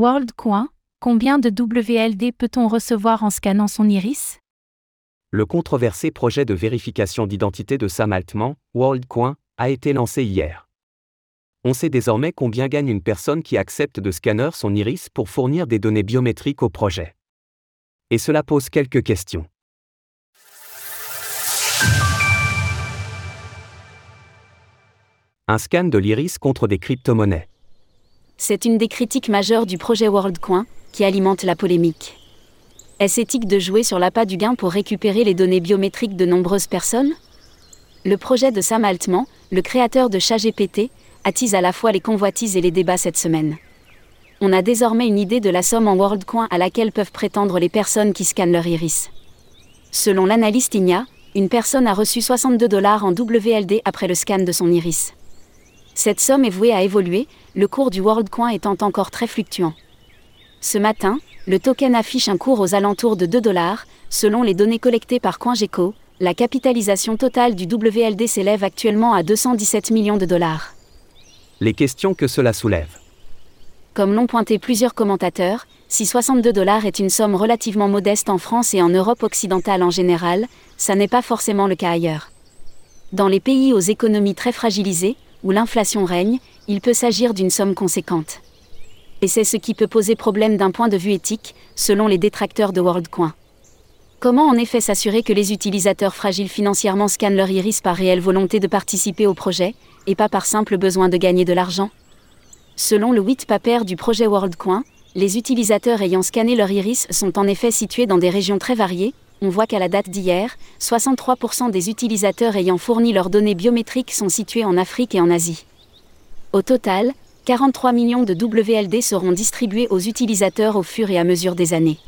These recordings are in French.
WorldCoin, combien de WLD peut-on recevoir en scannant son iris? Le controversé projet de vérification d'identité de Sam Altman, WorldCoin, a été lancé hier. On sait désormais combien gagne une personne qui accepte de scanner son iris pour fournir des données biométriques au projet. Et cela pose quelques questions. Un scan de l'iris contre des crypto-monnaies. C'est une des critiques majeures du projet WorldCoin, qui alimente la polémique. Est-ce éthique de jouer sur l'appât du gain pour récupérer les données biométriques de nombreuses personnes? Le projet de Sam Altman, le créateur de ChatGPT, attise à la fois les convoitises et les débats cette semaine. On a désormais une idée de la somme en WorldCoin à laquelle peuvent prétendre les personnes qui scannent leur iris. Selon l'analyste Igna, une personne a reçu 62 dollars en WLD après le scan de son iris. Cette somme est vouée à évoluer, le cours du WorldCoin étant encore très fluctuant. Ce matin, le token affiche un cours aux alentours de 2 dollars, selon les données collectées par CoinGecko, la capitalisation totale du WLD s'élève actuellement à 217 millions de dollars. Les questions que cela soulève. Comme l'ont pointé plusieurs commentateurs, si 62 dollars est une somme relativement modeste en France et en Europe occidentale en général, ça n'est pas forcément le cas ailleurs. Dans les pays aux économies très fragilisées, où l'inflation règne, il peut s'agir d'une somme conséquente. Et c'est ce qui peut poser problème d'un point de vue éthique, selon les détracteurs de WorldCoin. Comment en effet s'assurer que les utilisateurs fragiles financièrement scannent leur iris par réelle volonté de participer au projet, et pas par simple besoin de gagner de l'argent? Selon le white paper du projet WorldCoin, les utilisateurs ayant scanné leur iris sont en effet situés dans des régions très variées, on voit qu'à la date d'hier, 63% des utilisateurs ayant fourni leurs données biométriques sont situés en Afrique et en Asie. Au total, 43 millions de WLD seront distribués aux utilisateurs au fur et à mesure des années.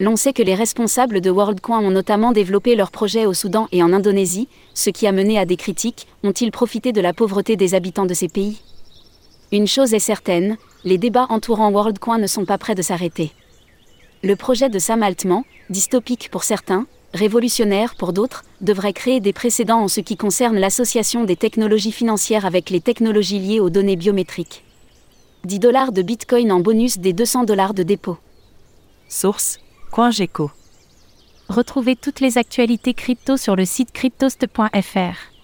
L'on sait que les responsables de WorldCoin ont notamment développé leurs projets au Soudan et en Indonésie, ce qui a mené à des critiques, ont-ils profité de la pauvreté des habitants de ces pays? Une chose est certaine, les débats entourant WorldCoin ne sont pas près de s'arrêter. Le projet de Sam Altman, dystopique pour certains, révolutionnaire pour d'autres, devrait créer des précédents en ce qui concerne l'association des technologies financières avec les technologies liées aux données biométriques. 10 dollars de Bitcoin en bonus des 200 dollars de dépôt. Source CoinGecko. Retrouvez toutes les actualités crypto sur le site cryptost.fr.